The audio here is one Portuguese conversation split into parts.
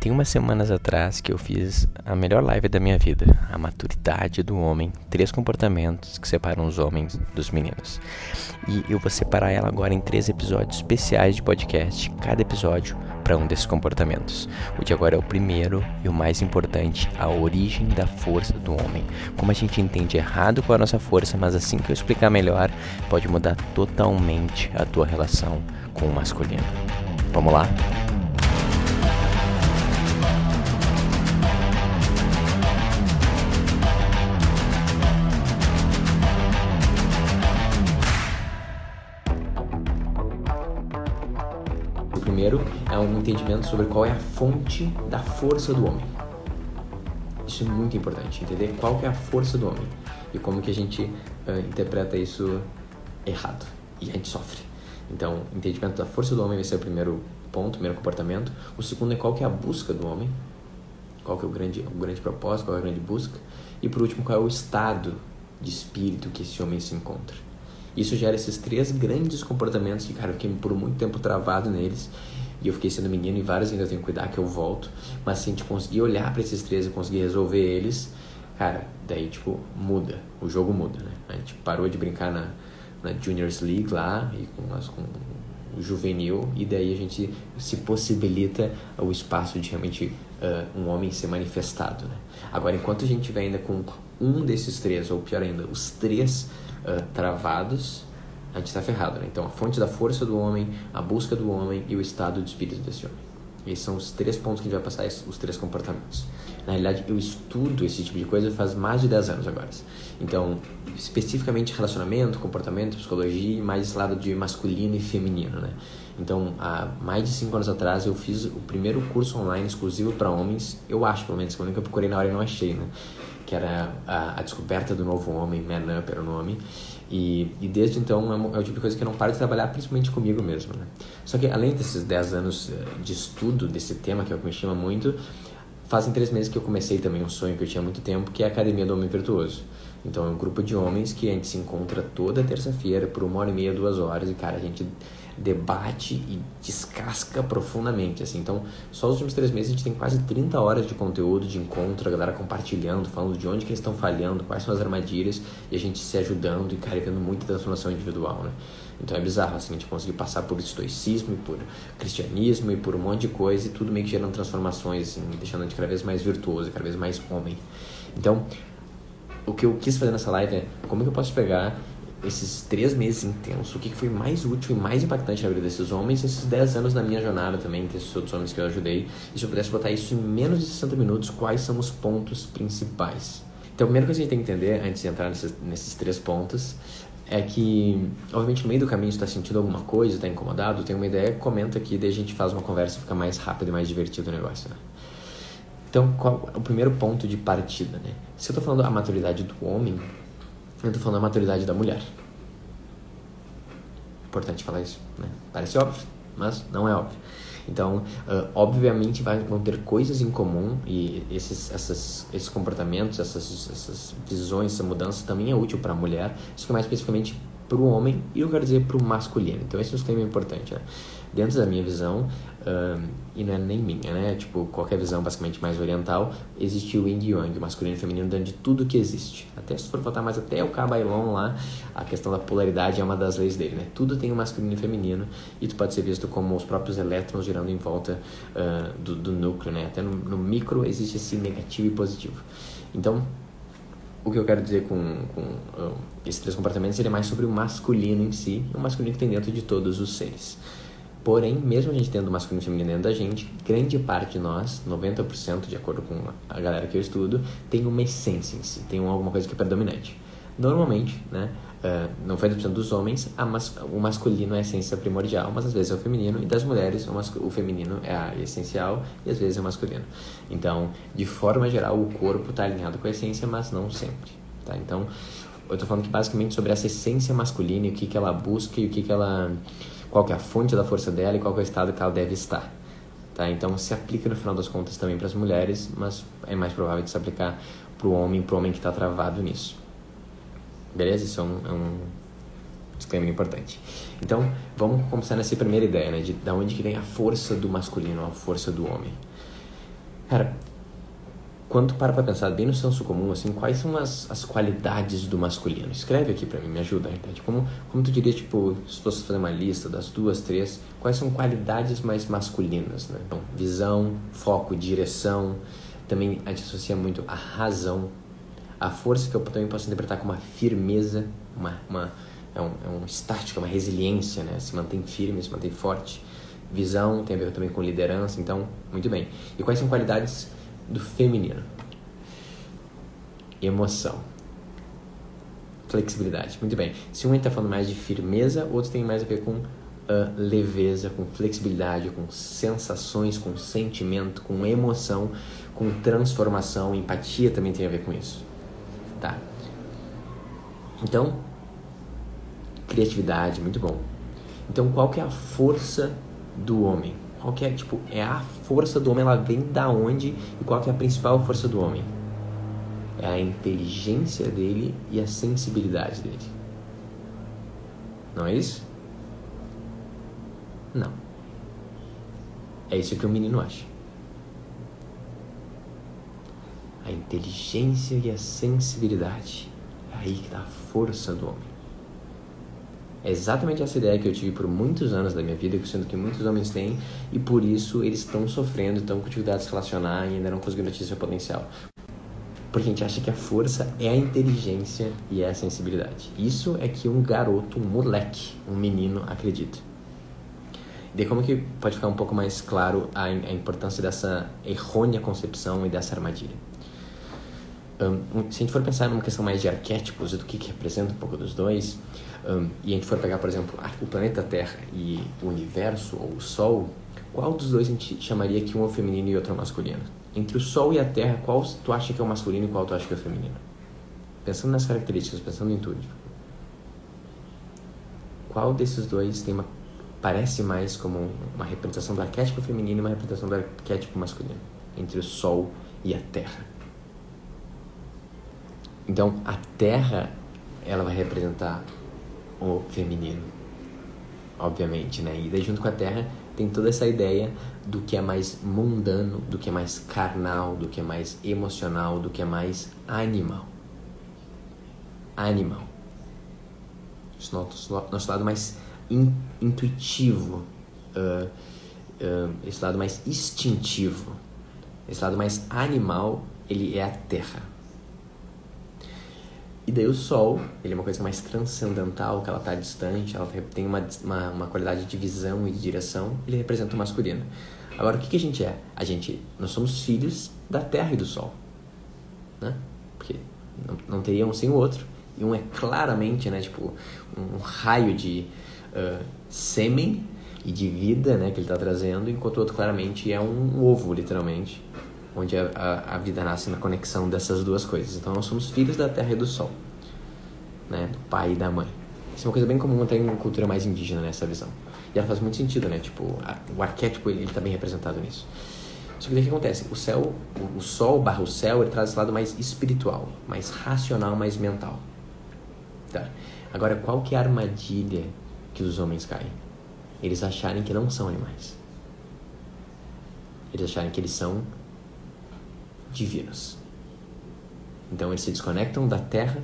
Tem umas semanas atrás que eu fiz a melhor live da minha vida, a maturidade do homem, três comportamentos que separam os homens dos meninos. E eu vou separar ela agora em três episódios especiais de podcast, cada episódio para um desses comportamentos. O de agora é o primeiro e o mais importante, a origem da força do homem. Como a gente entende errado com a nossa força, mas assim que eu explicar melhor, pode mudar totalmente a tua relação com o masculino. Vamos lá? É um entendimento sobre qual é a fonte da força do homem. Isso é muito importante, entender qual é a força do homem e como que a gente uh, interpreta isso errado e a gente sofre. Então, entendimento da força do homem vai ser o primeiro ponto, o primeiro comportamento. O segundo é qual que é a busca do homem, qual que é o grande, o grande propósito, qual é a grande busca. E por último, qual é o estado de espírito que esse homem se encontra. Isso gera esses três grandes comportamentos que, cara, eu fiquei por muito tempo travado neles. E eu fiquei sendo menino e vários ainda eu tenho que cuidar que eu volto. Mas se a gente conseguir olhar para esses três e conseguir resolver eles, cara, daí, tipo, muda. O jogo muda, né? A gente parou de brincar na, na Juniors League lá e com, as, com o juvenil e daí a gente se possibilita o espaço de realmente uh, um homem ser manifestado, né? Agora, enquanto a gente estiver ainda com um desses três, ou pior ainda, os três uh, travados, a gente está ferrado, né? Então, a fonte da força do homem, a busca do homem e o estado de espírito desse homem. Esses são os três pontos que a gente vai passar, os três comportamentos. Na realidade, eu estudo esse tipo de coisa faz mais de 10 anos agora. Então, especificamente relacionamento, comportamento, psicologia e mais esse lado de masculino e feminino, né? Então, há mais de 5 anos atrás, eu fiz o primeiro curso online exclusivo para homens. Eu acho, pelo menos, que eu procurei na hora e não achei, né? Que era a, a Descoberta do Novo Homem, Man Up era o nome. E, e desde então é, é, o tipo de coisa que eu não paro de trabalhar, principalmente comigo mesmo. Né? Só que além desses 10 anos eh, de estudo desse tema, que é o que me chama muito, fazem três meses que eu comecei também um sonho que eu tinha há muito tempo, que é a Academia do Homem Virtuoso. Então é um grupo de homens que a gente se encontra toda terça-feira por uma hora e meia, duas horas, e cara, a gente debate e descasca profundamente, assim. Então, só os últimos três meses a gente tem quase 30 horas de conteúdo, de encontro, a galera compartilhando, falando de onde que eles estão falhando, quais são as armadilhas, e a gente se ajudando e carregando muita transformação individual, né? Então é bizarro, assim, a gente conseguir passar por estoicismo e por cristianismo e por um monte de coisa e tudo meio que gerando transformações, assim, deixando a gente cada vez mais virtuoso, cada vez mais homem. Então, o que eu quis fazer nessa live é como que eu posso pegar esses três meses intensos, o que foi mais útil e mais impactante na vida desses homens, esses dez anos na minha jornada também, desses outros homens que eu ajudei, e se eu pudesse botar isso em menos de 60 minutos, quais são os pontos principais? Então, a primeira coisa que a gente tem que entender, antes de entrar nesses, nesses três pontos, é que, obviamente, no meio do caminho está sentindo alguma coisa, está incomodado, tem uma ideia, comenta aqui, daí a gente faz uma conversa fica mais rápido e mais divertido o negócio, né? Então, qual é o primeiro ponto de partida, né? Se eu estou falando a maturidade do homem, eu tô falando da maturidade da mulher. Importante falar isso, né? Parece óbvio, mas não é óbvio. Então, uh, obviamente vai, vão ter coisas em comum e esses, essas, esses comportamentos, essas, essas visões, essa mudança também é útil para a mulher, isso que é mais especificamente para o homem e eu quero dizer para o masculino. Então, esse é um tema importante. Né? Dentro da minha visão, e não é nem minha, né? Tipo, qualquer visão basicamente mais oriental, existe o yin e yang, masculino e feminino dentro de tudo que existe. Até se for voltar mais até o Cabailon lá, a questão da polaridade é uma das leis dele, né? Tudo tem o masculino e feminino e tu pode ser visto como os próprios elétrons girando em volta uh, do, do, núcleo, né? Até no, no micro existe esse negativo e positivo. Então, o que eu quero dizer com, com uh, esses três comportamentos é mais sobre o masculino em si, o masculino que tem dentro de todos os seres. Porém, mesmo a gente tendo masculino e feminino dentro da gente, grande parte de nós, 90% de acordo com a galera que eu estudo, tem uma essência em si, tem alguma coisa que é predominante. Normalmente, né, uh, 90% dos homens, mas, o masculino é a essência primordial, mas às vezes é o feminino, e das mulheres, o, o feminino é a essencial e às vezes é o masculino. Então, de forma geral, o corpo está alinhado com a essência, mas não sempre. Tá? Então, eu estou falando que basicamente sobre essa essência masculina e o que, que ela busca e o que, que ela qual que é a fonte da força dela e qual é o estado que ela deve estar. Tá? Então se aplica no final das contas também para as mulheres, mas é mais provável de se aplicar para o homem, para o homem que está travado nisso. Beleza? Isso é um, é um disclaimer importante. Então, vamos começar nessa primeira ideia, né? De, de onde que vem a força do masculino, a força do homem. Cara, quando tu para pra pensar bem no senso comum, assim, quais são as, as qualidades do masculino? Escreve aqui pra mim, me ajuda, verdade. Como, como tu diria, tipo, se fosse fazer uma lista das duas, três, quais são qualidades mais masculinas, né? Então, visão, foco, direção, também a gente associa muito a razão, a força que eu também posso interpretar como uma firmeza, uma, uma, é, um, é um estático, é uma resiliência, né? Se mantém firme, se mantém forte. Visão tem a ver também com liderança, então, muito bem. E quais são qualidades do feminino. Emoção. Flexibilidade. Muito bem. Se um está falando mais de firmeza, outro tem mais a ver com uh, leveza, com flexibilidade, com sensações, com sentimento, com emoção, com transformação. Empatia também tem a ver com isso. Tá? Então, criatividade, muito bom. Então, qual que é a força do homem? Qual que é, tipo, é a força do homem, ela vem da onde e qual que é a principal força do homem? É a inteligência dele e a sensibilidade dele. Não é isso? Não. É isso que o menino acha. A inteligência e a sensibilidade. É aí que tá a força do homem. É exatamente essa ideia que eu tive por muitos anos da minha vida, sendo que muitos homens têm, e por isso eles estão sofrendo, estão com dificuldades de se relacionar e ainda não conseguiram atingir seu potencial. Porque a gente acha que a força é a inteligência e é a sensibilidade. Isso é que um garoto, um moleque, um menino acredita. E como que pode ficar um pouco mais claro a, a importância dessa errônea concepção e dessa armadilha? Um, se a gente for pensar numa questão mais de arquétipos e do que, que representa um pouco dos dois, um, e a gente for pegar, por exemplo, o planeta Terra e o universo ou o Sol, qual dos dois a gente chamaria que um é feminino e outro é masculino? Entre o Sol e a Terra, qual tu acha que é o masculino e qual tu acha que é o feminino? Pensando nas características, pensando em tudo. Qual desses dois tem uma parece mais como uma representação do arquétipo feminino e uma representação do arquétipo masculino entre o Sol e a Terra? Então, a Terra ela vai representar o feminino, obviamente, né? E daí junto com a Terra tem toda essa ideia do que é mais mundano, do que é mais carnal, do que é mais emocional, do que é mais animal. Animal. Nosso, nosso lado mais in, intuitivo, uh, uh, esse lado mais instintivo, esse lado mais animal, ele é a Terra. E daí o Sol, ele é uma coisa mais transcendental, que ela está distante, ela tem uma, uma, uma, qualidade de visão e de direção, ele representa o masculino. Agora, o que, que a gente é? A gente, nós somos filhos da Terra e do Sol, né? Porque não, não teria um sem o outro. E um é claramente, né, tipo, um raio de uh, sêmen e de vida, né, que ele está trazendo, enquanto o outro claramente é um ovo, literalmente, onde a, a, a, vida nasce na conexão dessas duas coisas. Então nós somos filhos da terra e do sol, né? Do pai e da mãe. Isso é uma coisa bem comum até em cultura mais indígena nessa né, visão. E ela faz muito sentido, né? Tipo, a, o arquétipo ele está bem representado nisso. Só que o que acontece? O céu, o, o sol barra o céu, ele traz esse lado mais espiritual, mais racional, mais mental. Tá? Agora, qual que é a armadilha que os homens caem? Eles acharem que não são animais. Eles acharem que eles são divinos. Então eles se desconectam da Terra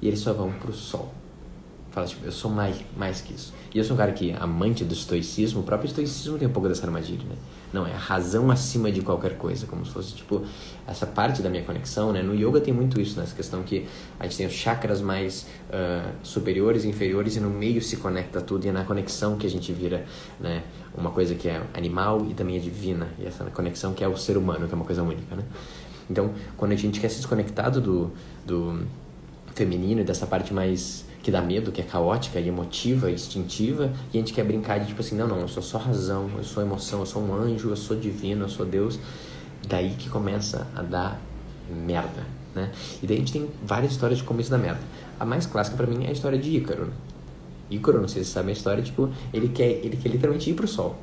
e eles só vão para o Sol. Fala, tipo, eu sou mais, mais que isso. E eu sou um cara que, amante do estoicismo, o próprio estoicismo tem um pouco dessa armadilha, né? Não, é a razão acima de qualquer coisa, como se fosse, tipo, essa parte da minha conexão, né? No yoga tem muito isso, nessa questão que a gente tem os chakras mais uh, superiores e inferiores e no meio se conecta tudo e é na conexão que a gente vira, né? Uma coisa que é animal e também é divina. E essa conexão que é o ser humano, que é uma coisa única, né? Então, quando a gente quer se desconectar do, do feminino e dessa parte mais que dá medo, que é caótica e emotiva, instintiva, e a gente quer brincar de tipo assim, não, não, eu sou só razão, eu sou emoção, eu sou um anjo, eu sou divino, eu sou Deus. Daí que começa a dar merda, né? E daí a gente tem várias histórias de começo da merda. A mais clássica para mim é a história de Ícaro. Ícaro, não sei se você sabe a história, tipo, ele quer, ele quer literalmente ir pro sol.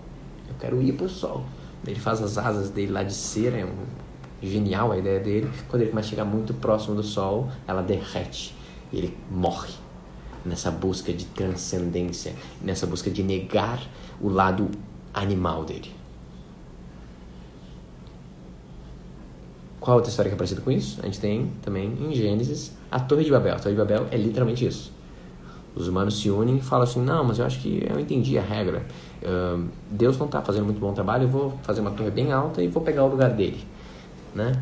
Eu quero ir pro sol. Ele faz as asas dele lá de cera, é um genial a ideia dele. Quando ele começa a chegar muito próximo do sol, ela derrete e ele morre nessa busca de transcendência, nessa busca de negar o lado animal dele. Qual outra história que é parecida com isso? A gente tem também em Gênesis a Torre de Babel. A Torre de Babel é literalmente isso. Os humanos se unem e falam assim: não, mas eu acho que eu entendi a regra. Uh, Deus não está fazendo muito bom trabalho, eu vou fazer uma torre bem alta e vou pegar o lugar dele. Né?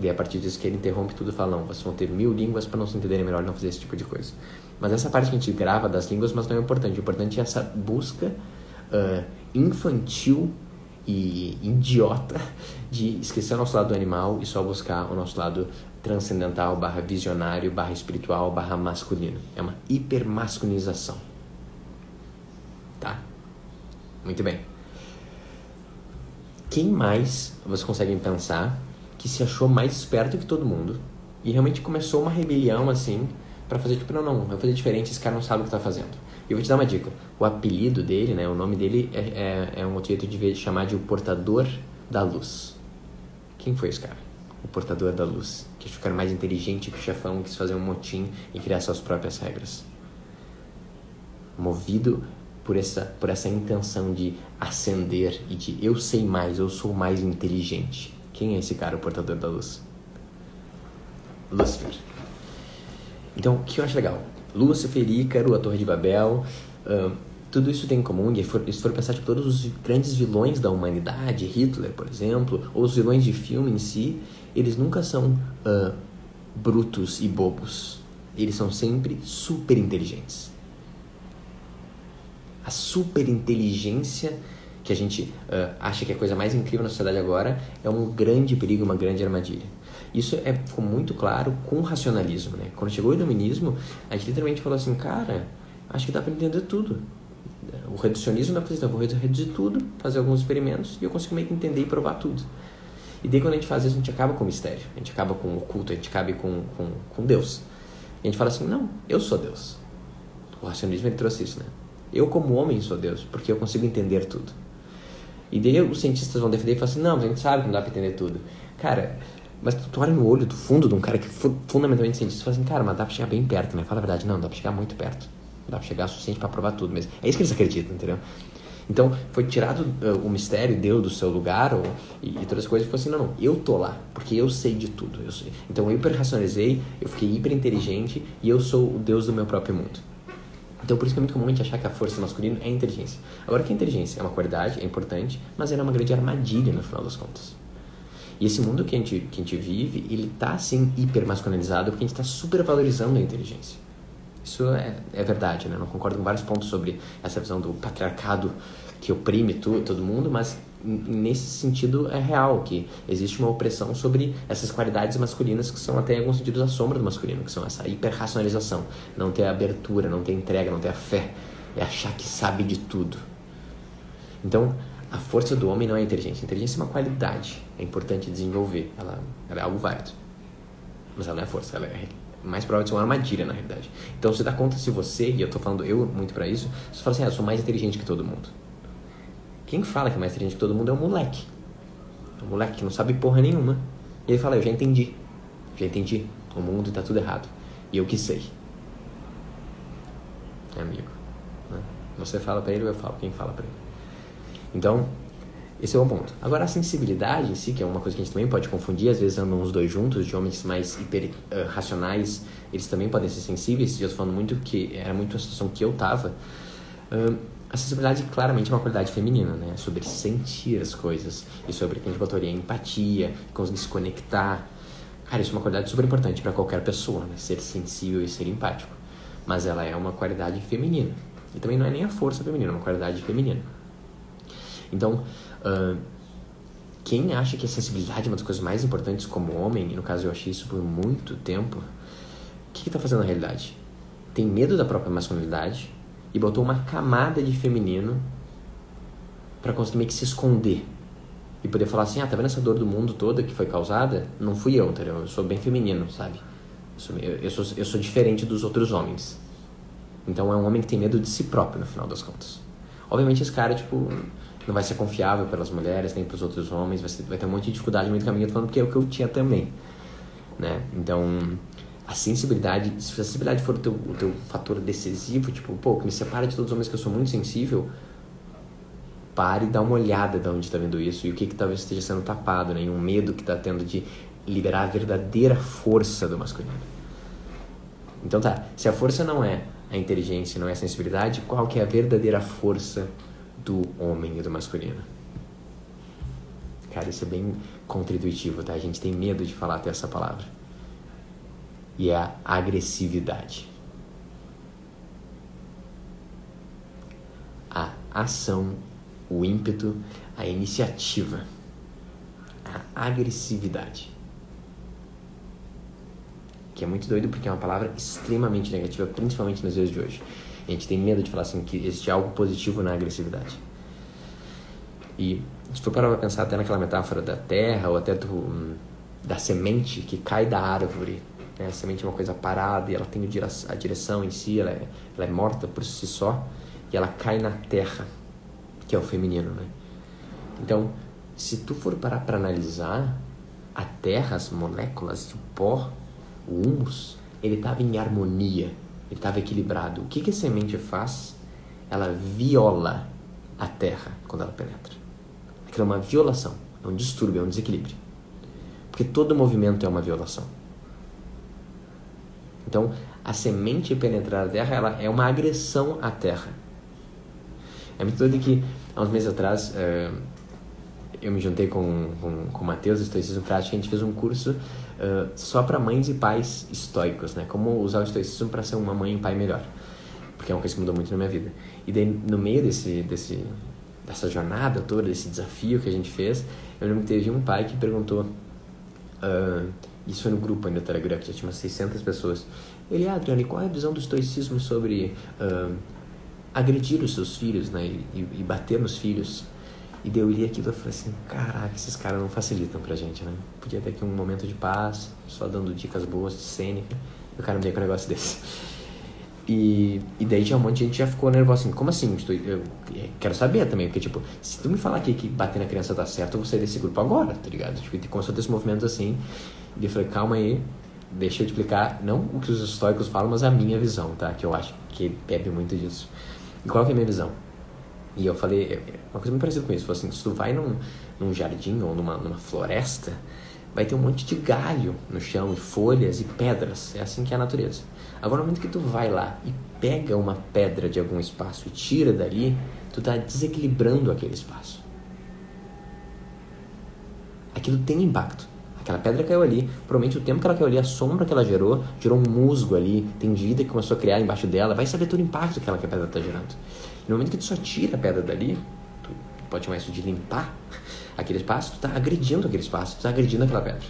E a partir disso que ele interrompe tudo e fala: não, vocês vão ter mil línguas para não se entenderem melhor não fazer esse tipo de coisa. Mas essa parte que a gente grava das línguas, mas não é importante. O importante é essa busca uh, infantil e idiota de esquecer o nosso lado animal e só buscar o nosso lado transcendental, barra visionário, barra espiritual, barra masculino. É uma hipermasculinização. Tá? Muito bem. Quem mais vocês conseguem pensar que se achou mais esperto que todo mundo e realmente começou uma rebelião assim para fazer tipo, não, não, eu vou fazer diferente, esse cara não sabe o que tá fazendo. E eu vou te dar uma dica. O apelido dele, né, o nome dele é, é, é um jeito de chamar de o portador da luz. Quem foi esse cara? O portador da luz. Que era mais inteligente que o chefão, quis fazer um motim e criar suas próprias regras. Movido por essa, por essa intenção de ascender e de eu sei mais, eu sou mais inteligente. Quem é esse cara, o portador da luz? Lúcifer. Então, o que eu acho legal? Lúcifer, Ícaro, a Torre de Babel, uh, tudo isso tem em comum, e se for pensar, tipo, todos os grandes vilões da humanidade, Hitler, por exemplo, ou os vilões de filme em si, eles nunca são uh, brutos e bobos. Eles são sempre super inteligentes. A super inteligência que a gente uh, acha que é a coisa mais incrível na sociedade agora é um grande perigo, uma grande armadilha. Isso é, ficou muito claro com o racionalismo, né? Quando chegou o iluminismo, a gente literalmente falou assim, cara, acho que dá para entender tudo. O reducionismo dá fazer, então, vou reduzir tudo, fazer alguns experimentos e eu consigo meio que entender e provar tudo. E daí quando a gente faz isso, a gente acaba com o mistério, a gente acaba com o culto, a gente acaba com, com, com Deus. E a gente fala assim, não, eu sou Deus. O racionalismo ele trouxe isso, né? Eu como homem sou Deus, porque eu consigo entender tudo. E daí os cientistas vão defender e falar assim, não, a gente sabe que não dá para entender tudo. Cara, mas tu olha no olho do fundo de um cara que é fundamentalmente cientista e fala assim, cara, mas dá pra chegar bem perto, né? Fala a verdade, não, dá pra chegar muito perto. Dá pra chegar o suficiente para provar tudo mesmo. É isso que eles acreditam, entendeu? Então, foi tirado uh, o mistério, deu do seu lugar ou, e, e, todas as coisas, e falou assim, não, não, eu tô lá, porque eu sei de tudo. Eu sei. Então, eu hiper racionalizei, eu fiquei hiper inteligente e eu sou o Deus do meu próprio mundo. Então, por isso que é muito comum a gente achar que a força masculina é inteligência. Agora, que a inteligência é uma qualidade, é importante, mas ela é uma grande armadilha no final das contas. E esse mundo que a gente, que a gente vive, ele tá assim hiper masculinizado porque a gente está super valorizando a inteligência. Isso é, é verdade, né? Eu não concordo com vários pontos sobre essa visão do patriarcado que oprime tu, todo mundo, mas nesse sentido é real que existe uma opressão sobre essas qualidades masculinas que são até em alguns sentidos a sombra do masculino, que são essa hiperracionalização, não ter abertura, não ter entrega, não ter a fé, é achar que sabe de tudo. Então, a força do homem não é inteligência. A inteligência é uma qualidade, é importante desenvolver, ela, ela é algo válido. Mas ela não é força, ela é mais provável de ser uma armadilha, na realidade. Então você dá conta se você, e eu tô falando eu muito para isso, você fala assim, ah, eu sou mais inteligente que todo mundo. Quem fala que é mais inteligente que todo mundo é um moleque. É um moleque que não sabe porra nenhuma. E ele fala, eu já entendi. Já entendi. O mundo tá tudo errado. E eu que sei. É amigo. Né? Você fala para ele eu falo? Quem fala para ele? Então, esse é o ponto. Agora, a sensibilidade em si, que é uma coisa que a gente também pode confundir, às vezes andam os dois juntos, de homens mais hiper uh, racionais, eles também podem ser sensíveis. Eu estou falando muito que era muito a situação que eu tava. Uh, a sensibilidade claramente é uma qualidade feminina, né? Sobre sentir as coisas e sobre que a gente empatia, conseguir se conectar. Cara, isso é uma qualidade super importante para qualquer pessoa, né? Ser sensível e ser empático. Mas ela é uma qualidade feminina. E também não é nem a força feminina, é uma qualidade feminina. Então, Uh, quem acha que a sensibilidade é uma das coisas mais importantes como homem, e no caso eu achei isso por muito tempo, o que está fazendo na realidade? Tem medo da própria masculinidade e botou uma camada de feminino para conseguir meio que se esconder e poder falar assim: ah, tá vendo essa dor do mundo toda que foi causada? Não fui eu, entendeu? Eu sou bem feminino, sabe? Eu sou, eu, sou, eu sou diferente dos outros homens. Então é um homem que tem medo de si próprio no final das contas. Obviamente esse cara, tipo, não vai ser confiável pelas mulheres nem para os outros homens, vai, ser, vai, ter um monte de dificuldade no meio do caminho, eu tô falando porque é o que eu tinha também, né? Então, a sensibilidade, se a sensibilidade for o teu, o teu fator decisivo, tipo, pô, que me separa de todos os homens que eu sou muito sensível, pare e dá uma olhada de onde está vendo isso e o que, que talvez esteja sendo tapado, né? E um medo que está tendo de liberar a verdadeira força do masculino. Então tá, se a força não é a inteligência, não é a sensibilidade, qual que é a verdadeira força do homem e do masculino? Cara, isso é bem contra-intuitivo, tá? A gente tem medo de falar até essa palavra. E é a agressividade. A ação, o ímpeto, a iniciativa, a agressividade que é muito doido porque é uma palavra extremamente negativa, principalmente nos dias de hoje. A gente tem medo de falar assim que existe algo positivo na agressividade. E se for parar pra pensar até naquela metáfora da terra ou até do, da semente que cai da árvore, né? a semente é uma coisa parada e ela tem a direção em si, ela é, ela é morta por si só e ela cai na terra, que é o feminino, né? Então, se tu for parar para analisar a terra, as moléculas de pó o humus, ele estava em harmonia, ele estava equilibrado. O que, que a semente faz? Ela viola a terra quando ela penetra. Aquilo é uma violação, é um distúrbio, é um desequilíbrio. Porque todo movimento é uma violação. Então, a semente penetrar a terra ela é uma agressão à terra. É muito doido que, há uns meses atrás, uh, eu me juntei com, com, com o Matheus, Estoicismo Prático, a gente fez um curso só para mães e pais estoicos, né? Como usar o estoicismo para ser uma mãe e um pai melhor. Porque é uma coisa que mudou muito na minha vida. E daí, no meio desse, desse, dessa jornada toda, desse desafio que a gente fez, eu lembro que teve um pai que perguntou, uh, isso foi no grupo ainda Telegram, que já tinha umas 600 pessoas. Ele, ah, Adriano, e qual é a visão do estoicismo sobre uh, agredir os seus filhos, né? E, e bater nos filhos? E daí eu li aquilo e falei assim, caraca, esses caras não facilitam pra gente, né? Podia ter aqui um momento de paz, só dando dicas boas de cênica, e o cara me com um negócio desse. E, e daí já um monte de gente já ficou nervoso assim, como assim? Estou, eu, eu quero saber também, porque tipo, se tu me falar aqui que bater na criança tá certo, eu vou sair desse grupo agora, tá ligado? Tipo, e começou a ter esses movimentos assim, e eu falei, calma aí, deixa eu te explicar, não o que os estoicos falam, mas a minha visão, tá? Que eu acho que bebe muito disso. E qual que é a minha visão? E eu falei, é, é uma coisa muito parecida com isso. Falei assim, se tu vai num, num jardim ou numa, numa floresta, vai ter um monte de galho no chão, e folhas e pedras. É assim que é a natureza. Agora, no momento que tu vai lá e pega uma pedra de algum espaço e tira dali, tu tá desequilibrando aquele espaço. Aquilo tem impacto. Aquela pedra caiu ali, provavelmente o tempo que ela caiu ali, a sombra que ela gerou, gerou um musgo ali, tem vida que começou a criar embaixo dela, vai saber todo o impacto que aquela pedra está gerando. No momento que tu só tira a pedra dali, tu pode chamar isso de limpar aquele espaço, tu está agredindo aquele espaço, tu está agredindo aquela pedra.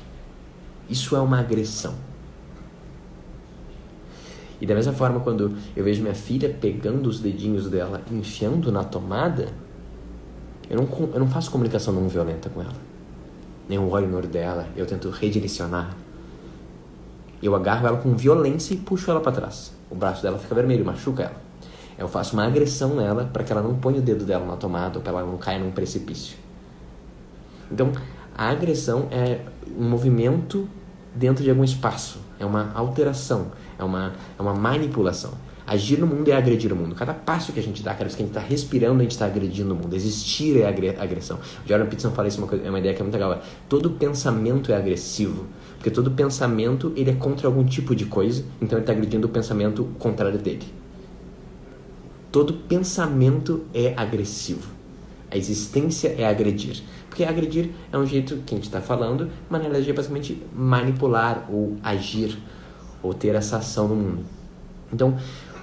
Isso é uma agressão. E da mesma forma, quando eu vejo minha filha pegando os dedinhos dela, enfiando na tomada, eu não, eu não faço comunicação não violenta com ela. Nem um olho no olho dela, eu tento redirecionar. Eu agarro ela com violência e puxo ela para trás. O braço dela fica vermelho, machuca ela. Eu faço uma agressão nela para que ela não ponha o dedo dela na tomada ou para ela não caia num precipício. Então, a agressão é um movimento dentro de algum espaço, é uma alteração, é uma, é uma manipulação. Agir no mundo é agredir o mundo. Cada passo que a gente dá, cada vez que a gente está respirando, a gente está agredindo o mundo. Existir é agressão. O Jordan Peterson fala isso, é uma ideia que é muito legal. Todo pensamento é agressivo. Porque todo pensamento ele é contra algum tipo de coisa, então ele está agredindo o pensamento contrário dele. Todo pensamento é agressivo. A existência é agredir. Porque agredir é um jeito que a gente está falando, mas na realidade é basicamente manipular ou agir ou ter essa ação no mundo. Então,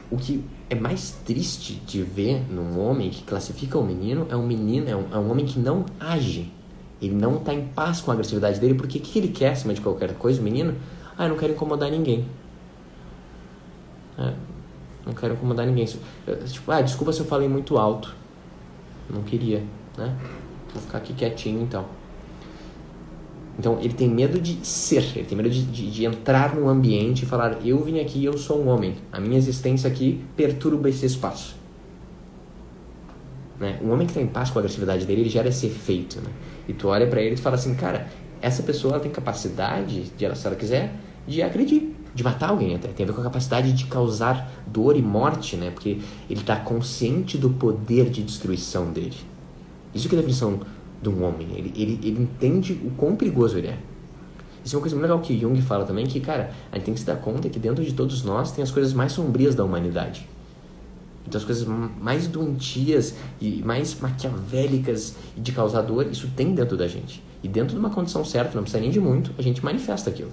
o que é mais triste de ver num homem que classifica o menino é um menino, é um, é um homem que não age. Ele não está em paz com a agressividade dele, porque o que ele quer acima de qualquer coisa, o menino? Ah, eu não quero incomodar ninguém. É, não quero incomodar ninguém. Tipo, ah, desculpa se eu falei muito alto. Não queria, né? Vou ficar aqui quietinho então. Então ele tem medo de ser, ele tem medo de, de, de, entrar no ambiente e falar: Eu vim aqui, eu sou um homem, a minha existência aqui perturba esse espaço. Né? Um homem que está em paz com a agressividade dele, ele gera esse efeito. Né? E tu olha para ele e fala assim: Cara, essa pessoa tem capacidade, de, se ela quiser, de agredir de matar alguém até. Tem a ver com a capacidade de causar dor e morte, né? Porque ele está consciente do poder de destruição dele. Isso que é a definição de um homem. Ele, ele, ele entende o quão perigoso ele é. Isso é uma coisa muito legal que Jung fala também, que, cara, a gente tem que se dar conta que dentro de todos nós tem as coisas mais sombrias da humanidade. Então as coisas mais doentias e mais maquiavélicas e de causar dor, isso tem dentro da gente. E dentro de uma condição certa, não precisa nem de muito, a gente manifesta aquilo.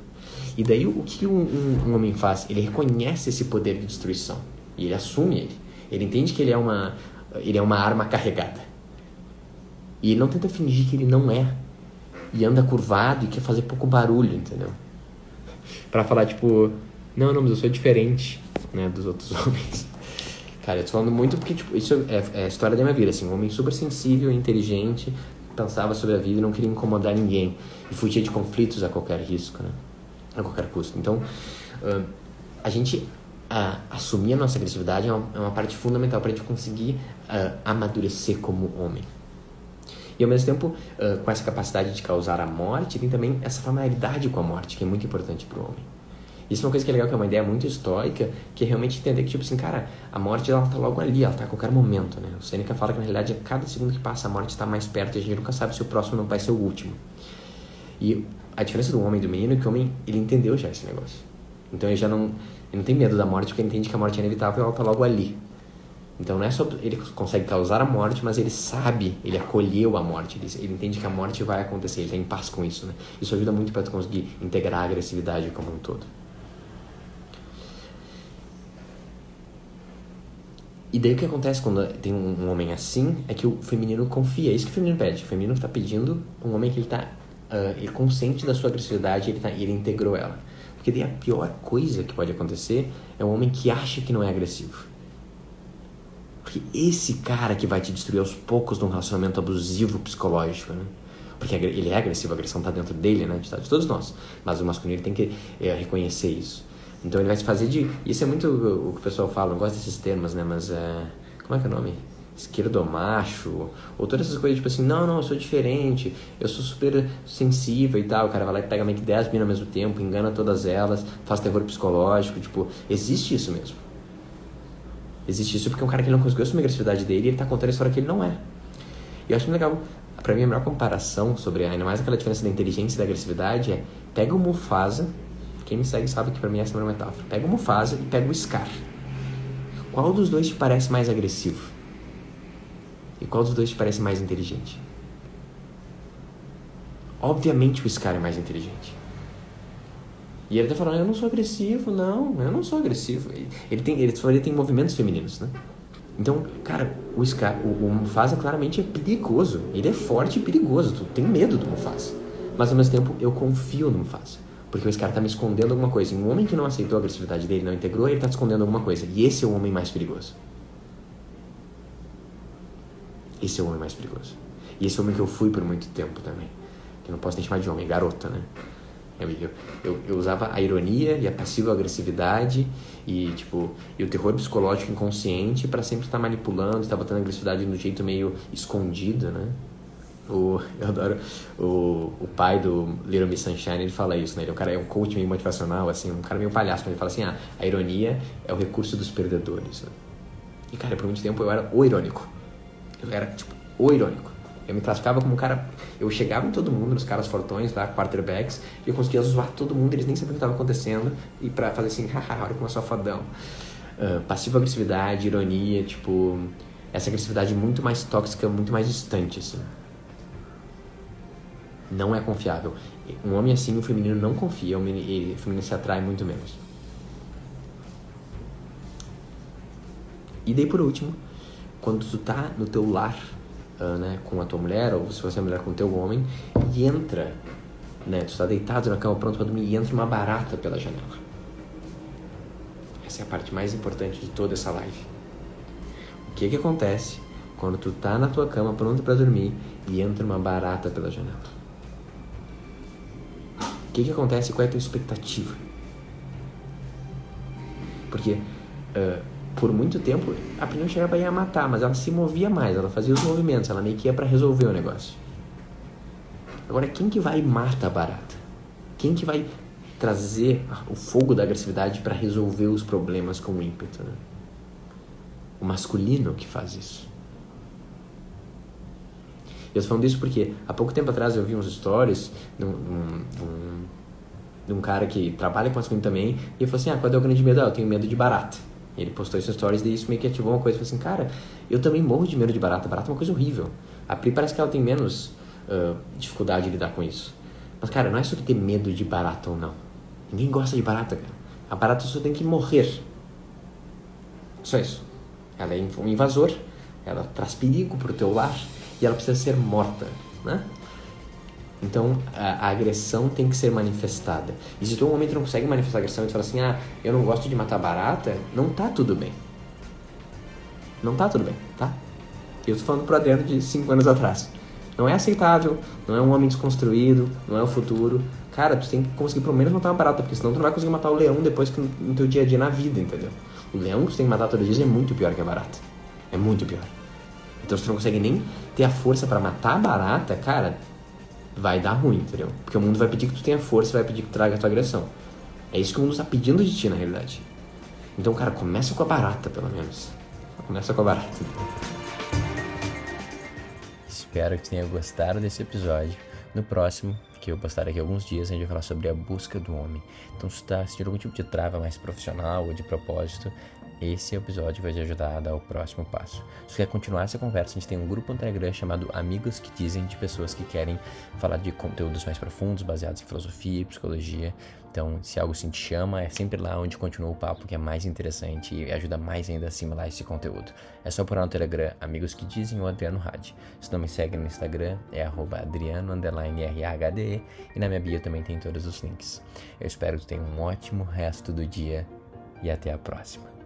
E daí o que um, um, um homem faz? Ele reconhece esse poder de destruição. E ele assume ele. Ele entende que ele é uma, ele é uma arma carregada. E ele não tenta fingir que ele não é. E anda curvado e quer fazer pouco barulho, entendeu? para falar, tipo, não, não, mas eu sou diferente, né, dos outros homens. Cara, eu tô falando muito porque, tipo, isso é, é a história da minha vida, assim, um homem super sensível, inteligente, pensava sobre a vida e não queria incomodar ninguém. E fugia de conflitos a qualquer risco, né? A qualquer custo. Então, uh, a gente uh, assumir a nossa agressividade é uma, é uma parte fundamental para a gente conseguir uh, amadurecer como homem. E ao mesmo tempo, com essa capacidade de causar a morte, tem também essa familiaridade com a morte, que é muito importante para o homem. Isso é uma coisa que é legal, que é uma ideia muito estoica, que é realmente entender que, tipo assim, cara, a morte ela tá logo ali, ela tá a qualquer momento, né? O Seneca fala que na realidade, a cada segundo que passa, a morte está mais perto e a gente nunca sabe se o próximo não vai ser o último. E a diferença do homem e do menino é que o homem, ele entendeu já esse negócio. Então ele já não, ele não tem medo da morte, porque ele entende que a morte é inevitável e ela tá logo ali. Então não é só ele consegue causar a morte, mas ele sabe, ele acolheu a morte, ele, ele entende que a morte vai acontecer, ele está em paz com isso, né? Isso ajuda muito para tu conseguir integrar a agressividade como um todo. E daí o que acontece quando tem um, um, homem assim é que o feminino confia. É isso que o feminino pede. O feminino está pedindo um homem que ele está uh, ele consciente da sua agressividade, ele tá, ele integrou ela. Porque daí a pior coisa que pode acontecer é um homem que acha que não é agressivo. Porque esse cara que vai te destruir aos poucos num relacionamento abusivo psicológico, né? Porque ele é agressivo, a agressão está dentro dele, né? De todos nós. Mas o masculino tem que é, reconhecer isso. Então ele vai se fazer de. Isso é muito o que o pessoal fala, não gosto desses termos, né? Mas é. Como é que é o nome? Esquerdo macho, ou todas essas coisas, tipo assim, não, não, eu sou diferente, eu sou super sensível e tal. O cara vai lá e pega meio que 10 minas ao mesmo tempo, engana todas elas, faz terror psicológico, tipo, existe isso mesmo. Existe isso porque é um cara que não conseguiu assumir a agressividade dele e ele tá contando a história que ele não é. E eu acho legal, pra mim a melhor comparação sobre, ainda mais aquela diferença da inteligência e da agressividade é, pega o Mufasa quem me segue sabe que para mim essa é uma metáfora. Pega o Mufasa e pega o Scar. Qual dos dois te parece mais agressivo? E qual dos dois te parece mais inteligente? Obviamente o Scar é mais inteligente. E ele tá falando, eu não sou agressivo, não, eu não sou agressivo. Ele tem, ele, ele tem movimentos femininos, né? Então, cara, o Scar, o, o Mufasa claramente é perigoso. Ele é forte e perigoso. Tu tem medo do Mufasa. Mas ao mesmo tempo, eu confio no Mufasa. Porque esse cara tá me escondendo alguma coisa. E um homem que não aceitou a agressividade dele, não integrou, ele tá escondendo alguma coisa. E esse é o homem mais perigoso. Esse é o homem mais perigoso. E esse é o homem que eu fui por muito tempo também. Que não posso nem chamar de homem, garota, né? Eu, eu, eu, usava a ironia e a passiva agressividade e tipo e o terror psicológico inconsciente para sempre estar manipulando, estar botando agressividade no jeito meio escondido, né? O, eu adoro o, o pai do Little Miss Sunshine, ele fala isso, né? Ele é um cara, é um coach meio motivacional, assim, um cara meio palhaço, mas ele fala assim, ah, a ironia é o recurso dos perdedores, né? E, cara, por muito tempo eu era o irônico. Eu era, tipo, o irônico. Eu me classificava como um cara... Eu chegava em todo mundo, nos caras fortões lá, quarterbacks, e eu conseguia zoar todo mundo, eles nem sabiam o que estava acontecendo, e pra fazer assim, haha, olha como eu sou fodão. Uh, passiva agressividade, ironia, tipo... Essa agressividade muito mais tóxica, muito mais distante, assim não é confiável. Um homem assim, o feminino não confia, o feminino se atrai muito menos. E daí por último, quando tu tá no teu lar, uh, né, com a tua mulher, ou se você é mulher com o teu homem, e entra, né, tu tá deitado na cama pronto para dormir e entra uma barata pela janela. Essa é a parte mais importante de toda essa live. O que que acontece quando tu tá na tua cama pronto para dormir e entra uma barata pela janela? O que, que acontece? Qual é a tua expectativa? Porque uh, por muito tempo a não chegava a ir a matar, mas ela se movia mais, ela fazia os movimentos, ela meio que ia para resolver o negócio. Agora, quem que vai mata a barata? Quem que vai trazer o fogo da agressividade para resolver os problemas com ímpeto? Né? O masculino que faz isso. Eu estou falando isso porque há pouco tempo atrás eu vi uns stories de um, de um cara que trabalha com as coisas também, e ele falou assim, ah, qual é o grande medo? Ah, eu tenho medo de barata. Ele postou esses stories e isso meio que ativou uma coisa, falou assim, cara, eu também morro de medo de barata, barata é uma coisa horrível. A Pri parece que ela tem menos uh, dificuldade de lidar com isso. Mas, cara, não é sobre ter medo de barata ou não. Ninguém gosta de barata, cara. A barata só tem que morrer. Só isso. Ela é um invasor, ela traz perigo pro teu lar e ela precisa ser morta, né? Então, a, a, agressão tem que ser manifestada. E se tu um momento não consegue manifestar agressão e tu fala assim, ah, eu não gosto de matar barata, não tá tudo bem. Não tá tudo bem, tá? Eu tô falando pro Adriano de 5 anos atrás. Não é aceitável, não é um homem desconstruído, não é o futuro. Cara, tu tem que conseguir pelo menos matar uma barata, porque senão tu não vai conseguir matar o leão depois que no teu dia a dia na vida, entendeu? O leão que tu tem que matar todos os dias é muito pior que a barata. É muito pior. Então se tu não consegue nem ter a força para matar a barata, cara, vai dar ruim, entendeu? Porque o mundo vai pedir que tu tenha força, vai pedir que tu traga a tua agressão. É isso que o mundo está pedindo de ti, na realidade. Então, cara, começa com a barata, pelo menos. Começa com a barata. Espero que tenha gostado desse episódio. No próximo, que eu postarei aqui alguns dias, a gente vai falar sobre a busca do homem. Então, se está sentindo algum tipo de trava mais profissional ou de propósito, esse episódio vai te ajudar a dar o próximo passo. Se quer continuar essa conversa, a gente tem um grupo no Telegram chamado Amigos que Dizem, de pessoas que querem falar de conteúdos mais profundos, baseados em filosofia e psicologia. Então, se algo assim te chama, é sempre lá onde continua o papo, que é mais interessante e ajuda mais ainda a assimilar esse conteúdo. É só procurar no Telegram Amigos que Dizem ou Adriano Rad. Se não me segue no Instagram, é adriano_rhde e na minha bio também tem todos os links. Eu espero que tenha um ótimo resto do dia e até a próxima.